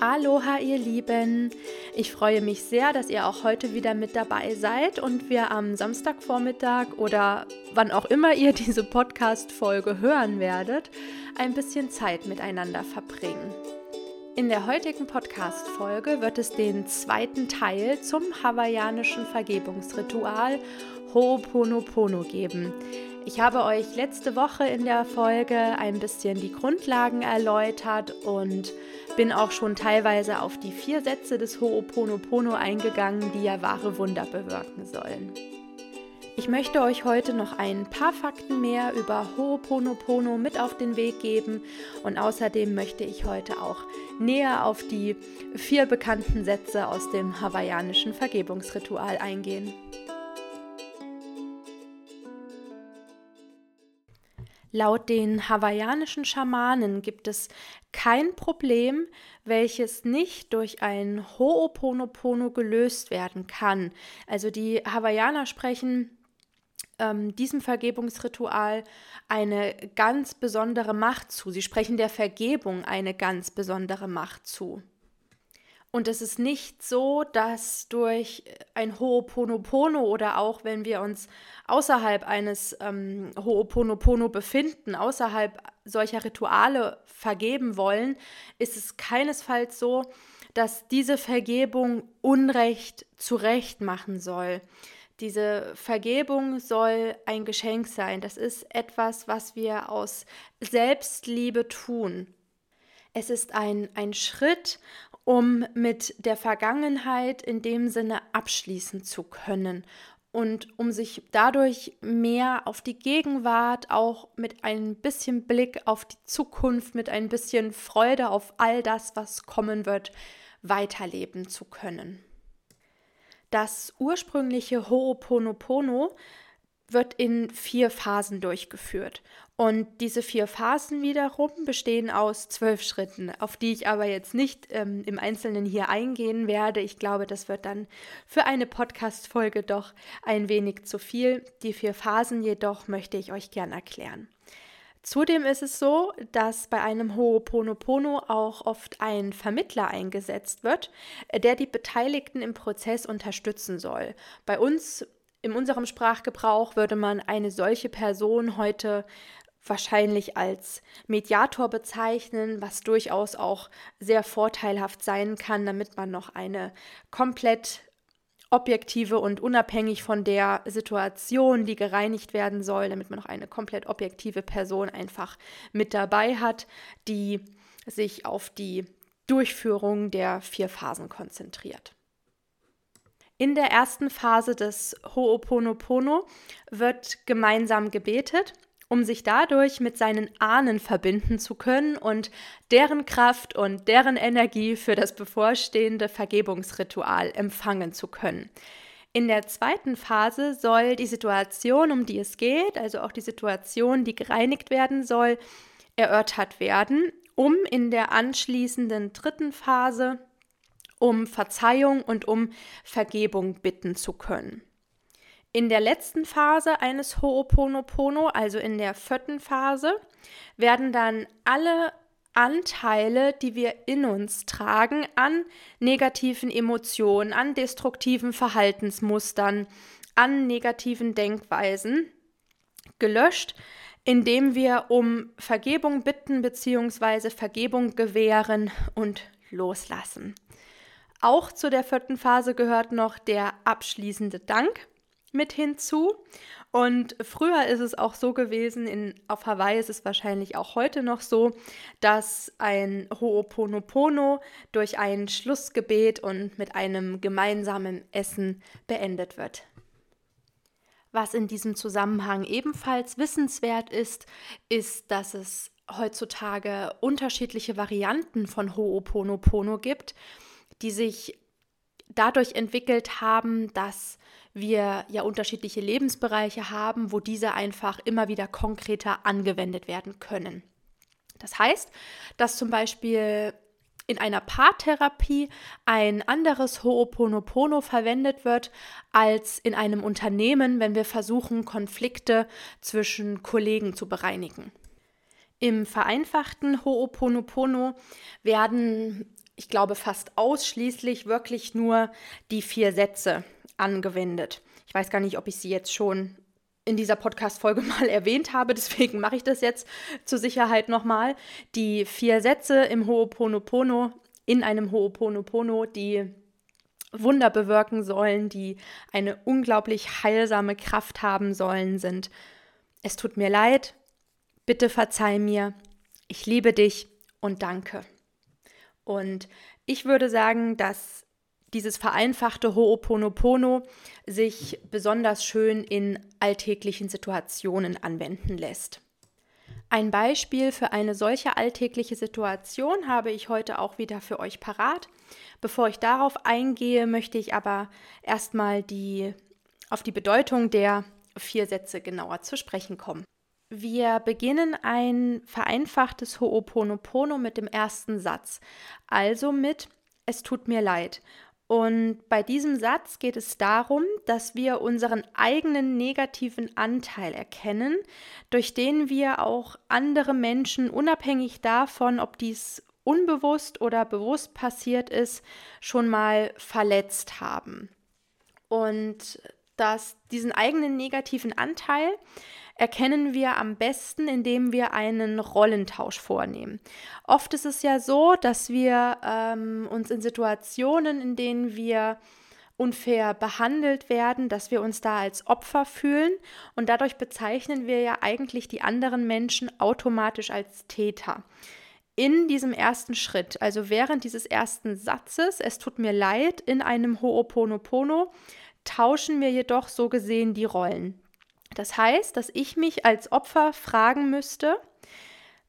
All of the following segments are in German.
Aloha, ihr Lieben! Ich freue mich sehr, dass ihr auch heute wieder mit dabei seid und wir am Samstagvormittag oder wann auch immer ihr diese Podcast-Folge hören werdet, ein bisschen Zeit miteinander verbringen. In der heutigen Podcast-Folge wird es den zweiten Teil zum hawaiianischen Vergebungsritual Ho'oponopono geben. Ich habe euch letzte Woche in der Folge ein bisschen die Grundlagen erläutert und bin auch schon teilweise auf die vier Sätze des Ho'oponopono eingegangen, die ja wahre Wunder bewirken sollen. Ich möchte euch heute noch ein paar Fakten mehr über Ho'oponopono mit auf den Weg geben und außerdem möchte ich heute auch näher auf die vier bekannten Sätze aus dem hawaiianischen Vergebungsritual eingehen. Laut den hawaiianischen Schamanen gibt es kein Problem, welches nicht durch ein Ho'oponopono gelöst werden kann. Also die Hawaiianer sprechen ähm, diesem Vergebungsritual eine ganz besondere Macht zu. Sie sprechen der Vergebung eine ganz besondere Macht zu. Und es ist nicht so, dass durch ein Ho'oponopono oder auch wenn wir uns außerhalb eines ähm, Ho'oponopono befinden, außerhalb solcher Rituale vergeben wollen, ist es keinesfalls so, dass diese Vergebung Unrecht zurecht machen soll. Diese Vergebung soll ein Geschenk sein. Das ist etwas, was wir aus Selbstliebe tun. Es ist ein, ein Schritt um mit der Vergangenheit in dem Sinne abschließen zu können und um sich dadurch mehr auf die Gegenwart, auch mit ein bisschen Blick auf die Zukunft, mit ein bisschen Freude auf all das, was kommen wird, weiterleben zu können. Das ursprüngliche Ho'oponopono wird in vier Phasen durchgeführt. Und diese vier Phasen wiederum bestehen aus zwölf Schritten, auf die ich aber jetzt nicht ähm, im Einzelnen hier eingehen werde. Ich glaube, das wird dann für eine Podcast-Folge doch ein wenig zu viel. Die vier Phasen jedoch möchte ich euch gern erklären. Zudem ist es so, dass bei einem Ho'oponopono auch oft ein Vermittler eingesetzt wird, der die Beteiligten im Prozess unterstützen soll. Bei uns in unserem Sprachgebrauch würde man eine solche Person heute wahrscheinlich als Mediator bezeichnen, was durchaus auch sehr vorteilhaft sein kann, damit man noch eine komplett objektive und unabhängig von der Situation, die gereinigt werden soll, damit man noch eine komplett objektive Person einfach mit dabei hat, die sich auf die Durchführung der vier Phasen konzentriert. In der ersten Phase des Ho'oponopono wird gemeinsam gebetet um sich dadurch mit seinen Ahnen verbinden zu können und deren Kraft und deren Energie für das bevorstehende Vergebungsritual empfangen zu können. In der zweiten Phase soll die Situation, um die es geht, also auch die Situation, die gereinigt werden soll, erörtert werden, um in der anschließenden dritten Phase um Verzeihung und um Vergebung bitten zu können. In der letzten Phase eines Ho'oponopono, also in der vierten Phase, werden dann alle Anteile, die wir in uns tragen, an negativen Emotionen, an destruktiven Verhaltensmustern, an negativen Denkweisen gelöscht, indem wir um Vergebung bitten bzw. Vergebung gewähren und loslassen. Auch zu der vierten Phase gehört noch der abschließende Dank mit hinzu. Und früher ist es auch so gewesen, in, auf Hawaii ist es wahrscheinlich auch heute noch so, dass ein Ho'oponopono durch ein Schlussgebet und mit einem gemeinsamen Essen beendet wird. Was in diesem Zusammenhang ebenfalls wissenswert ist, ist, dass es heutzutage unterschiedliche Varianten von Ho'oponopono gibt, die sich dadurch entwickelt haben, dass wir ja unterschiedliche Lebensbereiche haben, wo diese einfach immer wieder konkreter angewendet werden können. Das heißt, dass zum Beispiel in einer Paartherapie ein anderes Ho'oponopono verwendet wird als in einem Unternehmen, wenn wir versuchen, Konflikte zwischen Kollegen zu bereinigen. Im vereinfachten Ho'oponopono werden ich glaube, fast ausschließlich wirklich nur die vier Sätze angewendet. Ich weiß gar nicht, ob ich sie jetzt schon in dieser Podcast-Folge mal erwähnt habe, deswegen mache ich das jetzt zur Sicherheit nochmal. Die vier Sätze im Ho'oponopono, in einem Ho'oponopono, die Wunder bewirken sollen, die eine unglaublich heilsame Kraft haben sollen, sind: Es tut mir leid, bitte verzeih mir, ich liebe dich und danke. Und ich würde sagen, dass dieses vereinfachte Ho'oponopono sich besonders schön in alltäglichen Situationen anwenden lässt. Ein Beispiel für eine solche alltägliche Situation habe ich heute auch wieder für euch parat. Bevor ich darauf eingehe, möchte ich aber erstmal die, auf die Bedeutung der vier Sätze genauer zu sprechen kommen. Wir beginnen ein vereinfachtes Ho'oponopono mit dem ersten Satz, also mit Es tut mir leid. Und bei diesem Satz geht es darum, dass wir unseren eigenen negativen Anteil erkennen, durch den wir auch andere Menschen, unabhängig davon, ob dies unbewusst oder bewusst passiert ist, schon mal verletzt haben. Und dass diesen eigenen negativen Anteil erkennen wir am besten, indem wir einen Rollentausch vornehmen. Oft ist es ja so, dass wir ähm, uns in Situationen, in denen wir unfair behandelt werden, dass wir uns da als Opfer fühlen und dadurch bezeichnen wir ja eigentlich die anderen Menschen automatisch als Täter. In diesem ersten Schritt, also während dieses ersten Satzes, es tut mir leid, in einem Ho'oponopono, tauschen wir jedoch so gesehen die Rollen. Das heißt, dass ich mich als Opfer fragen müsste,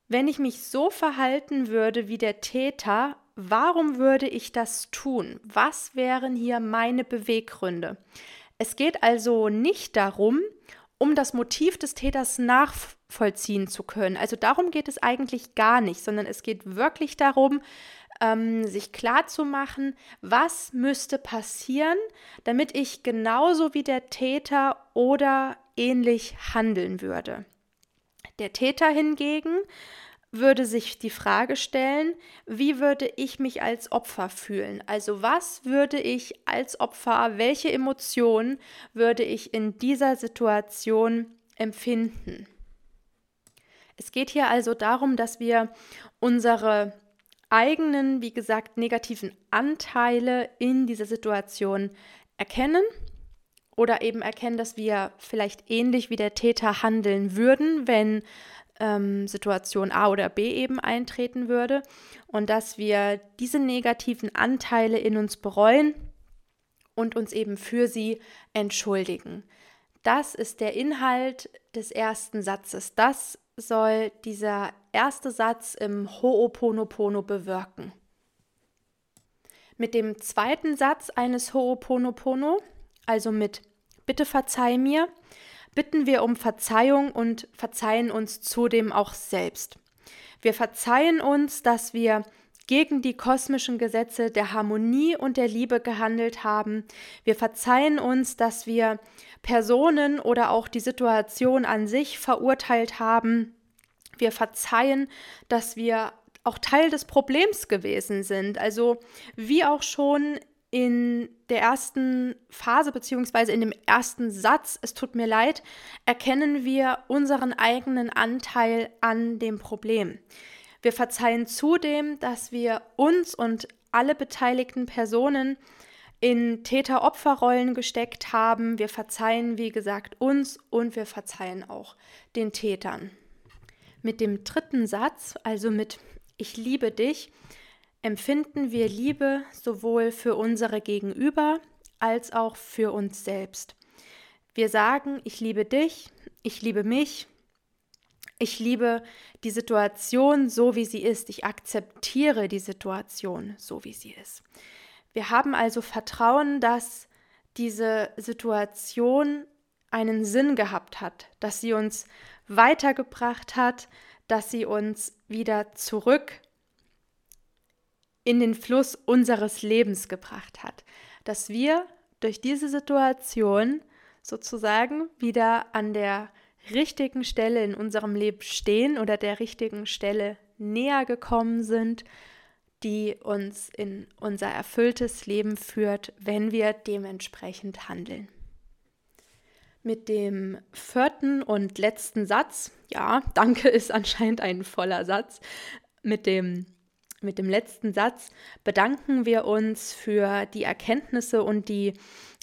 wenn ich mich so verhalten würde wie der Täter, warum würde ich das tun? Was wären hier meine Beweggründe? Es geht also nicht darum, um das Motiv des Täters nachvollziehen zu können. Also darum geht es eigentlich gar nicht, sondern es geht wirklich darum, ähm, sich klarzumachen, was müsste passieren, damit ich genauso wie der Täter oder ähnlich handeln würde. Der Täter hingegen würde sich die Frage stellen, wie würde ich mich als Opfer fühlen? Also was würde ich als Opfer, welche Emotionen würde ich in dieser Situation empfinden? Es geht hier also darum, dass wir unsere eigenen, wie gesagt, negativen Anteile in dieser Situation erkennen oder eben erkennen, dass wir vielleicht ähnlich wie der Täter handeln würden, wenn ähm, Situation A oder B eben eintreten würde und dass wir diese negativen Anteile in uns bereuen und uns eben für sie entschuldigen. Das ist der Inhalt des ersten Satzes. Das soll dieser erste Satz im Ho'oponopono bewirken. Mit dem zweiten Satz eines Ho'oponopono also mit Bitte verzeih mir, bitten wir um Verzeihung und verzeihen uns zudem auch selbst. Wir verzeihen uns, dass wir gegen die kosmischen Gesetze der Harmonie und der Liebe gehandelt haben. Wir verzeihen uns, dass wir Personen oder auch die Situation an sich verurteilt haben. Wir verzeihen, dass wir auch Teil des Problems gewesen sind. Also wie auch schon in der ersten Phase beziehungsweise in dem ersten Satz, es tut mir leid, erkennen wir unseren eigenen Anteil an dem Problem. Wir verzeihen zudem, dass wir uns und alle beteiligten Personen in Täter-Opfer-Rollen gesteckt haben. Wir verzeihen, wie gesagt, uns und wir verzeihen auch den Tätern. Mit dem dritten Satz, also mit Ich liebe dich, empfinden wir Liebe sowohl für unsere Gegenüber als auch für uns selbst. Wir sagen, ich liebe dich, ich liebe mich, ich liebe die Situation so, wie sie ist, ich akzeptiere die Situation so, wie sie ist. Wir haben also Vertrauen, dass diese Situation einen Sinn gehabt hat, dass sie uns weitergebracht hat, dass sie uns wieder zurück in den Fluss unseres Lebens gebracht hat. Dass wir durch diese Situation sozusagen wieder an der richtigen Stelle in unserem Leben stehen oder der richtigen Stelle näher gekommen sind, die uns in unser erfülltes Leben führt, wenn wir dementsprechend handeln. Mit dem vierten und letzten Satz, ja, danke ist anscheinend ein voller Satz, mit dem mit dem letzten Satz bedanken wir uns für die Erkenntnisse und die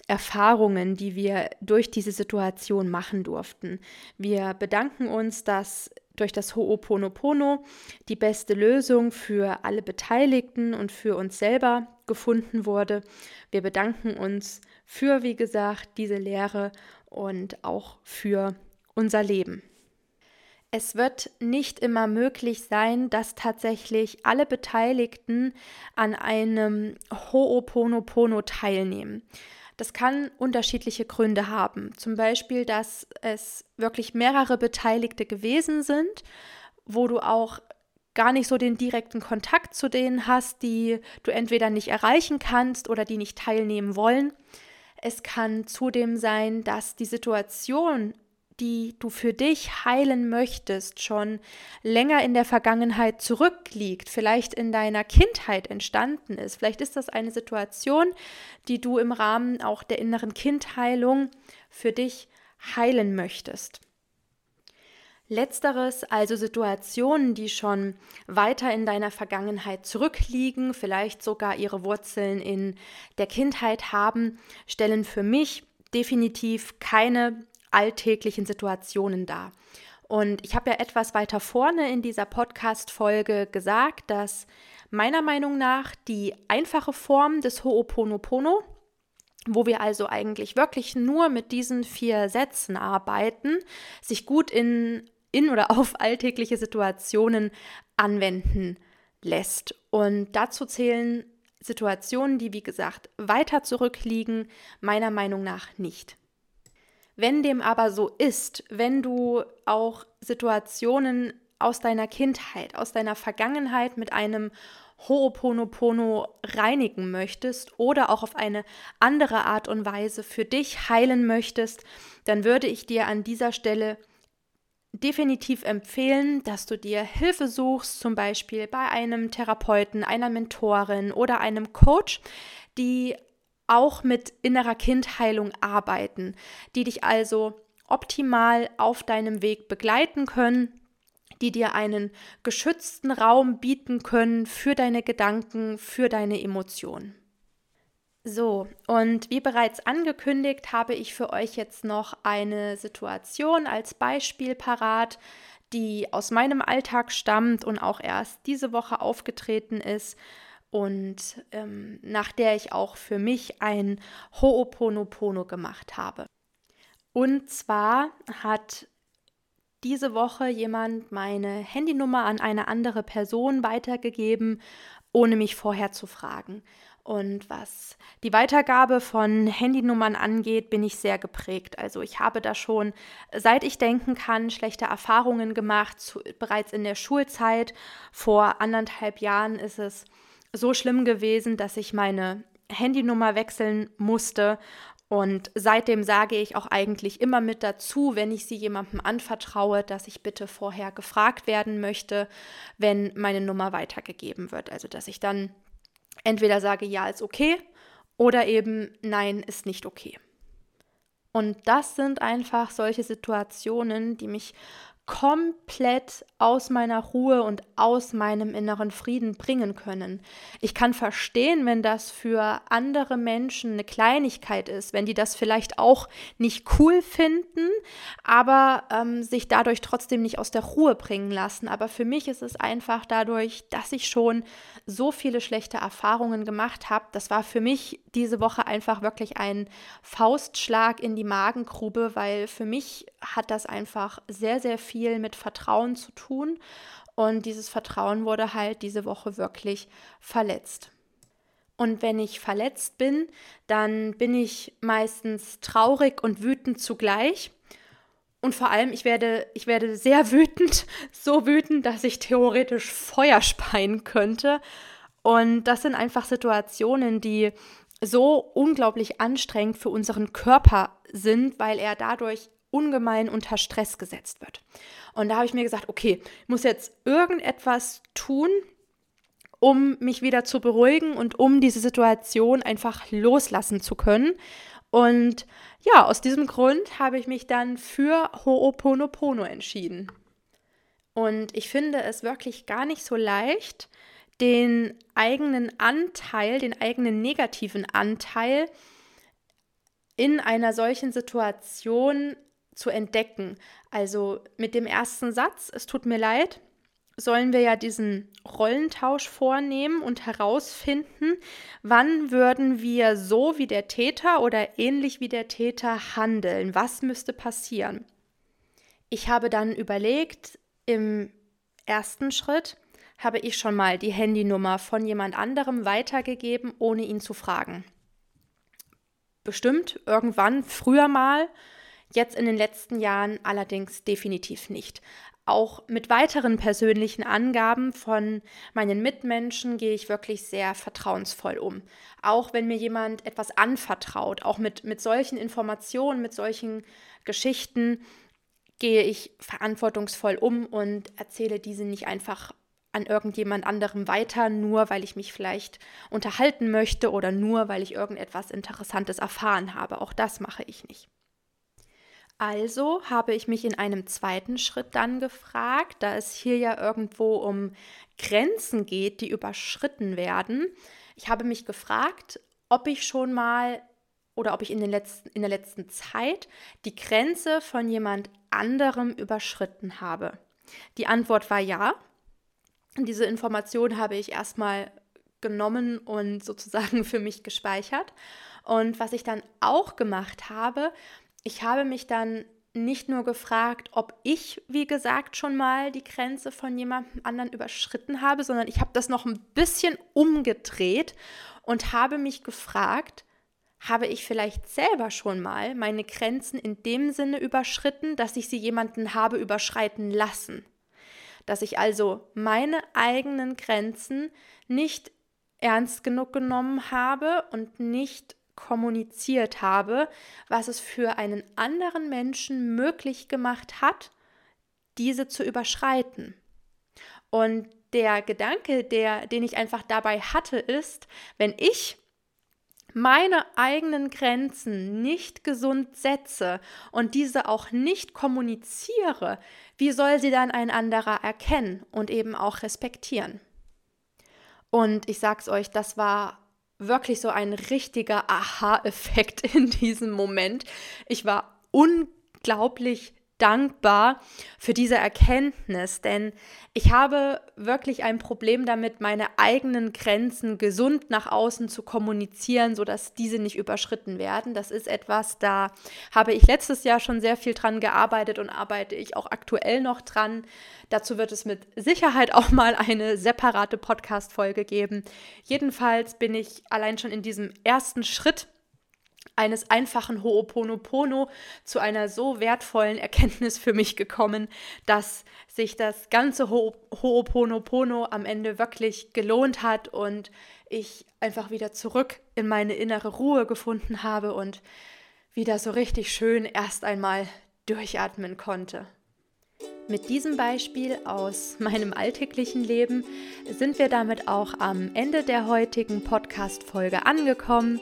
Erfahrungen, die wir durch diese Situation machen durften. Wir bedanken uns, dass durch das Ho'oponopono die beste Lösung für alle Beteiligten und für uns selber gefunden wurde. Wir bedanken uns für, wie gesagt, diese Lehre und auch für unser Leben. Es wird nicht immer möglich sein, dass tatsächlich alle Beteiligten an einem Ho'oponopono teilnehmen. Das kann unterschiedliche Gründe haben. Zum Beispiel, dass es wirklich mehrere Beteiligte gewesen sind, wo du auch gar nicht so den direkten Kontakt zu denen hast, die du entweder nicht erreichen kannst oder die nicht teilnehmen wollen. Es kann zudem sein, dass die Situation die du für dich heilen möchtest, schon länger in der Vergangenheit zurückliegt, vielleicht in deiner Kindheit entstanden ist. Vielleicht ist das eine Situation, die du im Rahmen auch der inneren Kindheilung für dich heilen möchtest. Letzteres, also Situationen, die schon weiter in deiner Vergangenheit zurückliegen, vielleicht sogar ihre Wurzeln in der Kindheit haben, stellen für mich definitiv keine alltäglichen Situationen dar. Und ich habe ja etwas weiter vorne in dieser Podcast-Folge gesagt, dass meiner Meinung nach die einfache Form des Ho'oponopono, wo wir also eigentlich wirklich nur mit diesen vier Sätzen arbeiten, sich gut in, in oder auf alltägliche Situationen anwenden lässt. Und dazu zählen Situationen, die, wie gesagt, weiter zurückliegen, meiner Meinung nach nicht. Wenn dem aber so ist, wenn du auch Situationen aus deiner Kindheit, aus deiner Vergangenheit mit einem Ho'oponopono reinigen möchtest oder auch auf eine andere Art und Weise für dich heilen möchtest, dann würde ich dir an dieser Stelle definitiv empfehlen, dass du dir Hilfe suchst, zum Beispiel bei einem Therapeuten, einer Mentorin oder einem Coach, die auch mit innerer Kindheilung arbeiten, die dich also optimal auf deinem Weg begleiten können, die dir einen geschützten Raum bieten können für deine Gedanken, für deine Emotionen. So, und wie bereits angekündigt, habe ich für euch jetzt noch eine Situation als Beispiel parat, die aus meinem Alltag stammt und auch erst diese Woche aufgetreten ist und ähm, nach der ich auch für mich ein Ho'oponopono gemacht habe. Und zwar hat diese Woche jemand meine Handynummer an eine andere Person weitergegeben, ohne mich vorher zu fragen. Und was die Weitergabe von Handynummern angeht, bin ich sehr geprägt. Also ich habe da schon, seit ich denken kann, schlechte Erfahrungen gemacht. Zu, bereits in der Schulzeit, vor anderthalb Jahren ist es so schlimm gewesen, dass ich meine Handynummer wechseln musste. Und seitdem sage ich auch eigentlich immer mit dazu, wenn ich sie jemandem anvertraue, dass ich bitte vorher gefragt werden möchte, wenn meine Nummer weitergegeben wird. Also dass ich dann entweder sage, ja, ist okay oder eben nein, ist nicht okay. Und das sind einfach solche Situationen, die mich komplett aus meiner Ruhe und aus meinem inneren Frieden bringen können. Ich kann verstehen, wenn das für andere Menschen eine Kleinigkeit ist, wenn die das vielleicht auch nicht cool finden, aber ähm, sich dadurch trotzdem nicht aus der Ruhe bringen lassen. Aber für mich ist es einfach dadurch, dass ich schon so viele schlechte Erfahrungen gemacht habe. Das war für mich diese Woche einfach wirklich ein Faustschlag in die Magengrube, weil für mich hat das einfach sehr, sehr viel mit Vertrauen zu tun. Und dieses Vertrauen wurde halt diese Woche wirklich verletzt. Und wenn ich verletzt bin, dann bin ich meistens traurig und wütend zugleich. Und vor allem, ich werde, ich werde sehr wütend, so wütend, dass ich theoretisch Feuer speien könnte. Und das sind einfach Situationen, die so unglaublich anstrengend für unseren Körper sind, weil er dadurch ungemein unter Stress gesetzt wird. Und da habe ich mir gesagt, okay, muss jetzt irgendetwas tun, um mich wieder zu beruhigen und um diese Situation einfach loslassen zu können. Und ja, aus diesem Grund habe ich mich dann für Ho'oponopono entschieden. Und ich finde es wirklich gar nicht so leicht, den eigenen Anteil, den eigenen negativen Anteil in einer solchen Situation zu entdecken. Also mit dem ersten Satz, es tut mir leid, sollen wir ja diesen Rollentausch vornehmen und herausfinden, wann würden wir so wie der Täter oder ähnlich wie der Täter handeln. Was müsste passieren? Ich habe dann überlegt, im ersten Schritt habe ich schon mal die Handynummer von jemand anderem weitergegeben, ohne ihn zu fragen. Bestimmt irgendwann früher mal, jetzt in den letzten Jahren allerdings definitiv nicht. Auch mit weiteren persönlichen Angaben von meinen Mitmenschen gehe ich wirklich sehr vertrauensvoll um. Auch wenn mir jemand etwas anvertraut, auch mit, mit solchen Informationen, mit solchen Geschichten, gehe ich verantwortungsvoll um und erzähle diese nicht einfach an irgendjemand anderem weiter, nur weil ich mich vielleicht unterhalten möchte oder nur weil ich irgendetwas Interessantes erfahren habe. Auch das mache ich nicht. Also habe ich mich in einem zweiten Schritt dann gefragt, da es hier ja irgendwo um Grenzen geht, die überschritten werden. Ich habe mich gefragt, ob ich schon mal oder ob ich in, den letzten, in der letzten Zeit die Grenze von jemand anderem überschritten habe. Die Antwort war ja. Diese Information habe ich erstmal genommen und sozusagen für mich gespeichert. Und was ich dann auch gemacht habe, ich habe mich dann nicht nur gefragt, ob ich, wie gesagt, schon mal die Grenze von jemandem anderen überschritten habe, sondern ich habe das noch ein bisschen umgedreht und habe mich gefragt, habe ich vielleicht selber schon mal meine Grenzen in dem Sinne überschritten, dass ich sie jemanden habe überschreiten lassen. Dass ich also meine eigenen Grenzen nicht ernst genug genommen habe und nicht kommuniziert habe, was es für einen anderen Menschen möglich gemacht hat, diese zu überschreiten. Und der Gedanke, der, den ich einfach dabei hatte, ist, wenn ich meine eigenen Grenzen nicht gesund setze und diese auch nicht kommuniziere, wie soll sie dann ein anderer erkennen und eben auch respektieren? Und ich sag's euch, das war wirklich so ein richtiger Aha-Effekt in diesem Moment. Ich war unglaublich dankbar für diese Erkenntnis, denn ich habe wirklich ein Problem damit, meine eigenen Grenzen gesund nach außen zu kommunizieren, sodass diese nicht überschritten werden. Das ist etwas, da habe ich letztes Jahr schon sehr viel dran gearbeitet und arbeite ich auch aktuell noch dran. Dazu wird es mit Sicherheit auch mal eine separate Podcast-Folge geben. Jedenfalls bin ich allein schon in diesem ersten Schritt eines einfachen Ho'oponopono zu einer so wertvollen Erkenntnis für mich gekommen, dass sich das ganze Ho'oponopono am Ende wirklich gelohnt hat und ich einfach wieder zurück in meine innere Ruhe gefunden habe und wieder so richtig schön erst einmal durchatmen konnte. Mit diesem Beispiel aus meinem alltäglichen Leben sind wir damit auch am Ende der heutigen Podcast-Folge angekommen.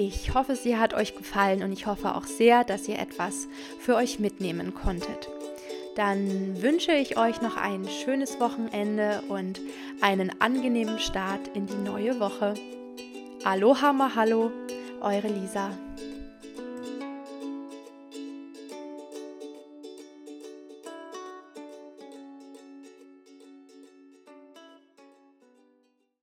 Ich hoffe, sie hat euch gefallen und ich hoffe auch sehr, dass ihr etwas für euch mitnehmen konntet. Dann wünsche ich euch noch ein schönes Wochenende und einen angenehmen Start in die neue Woche. Aloha Mahalo, eure Lisa.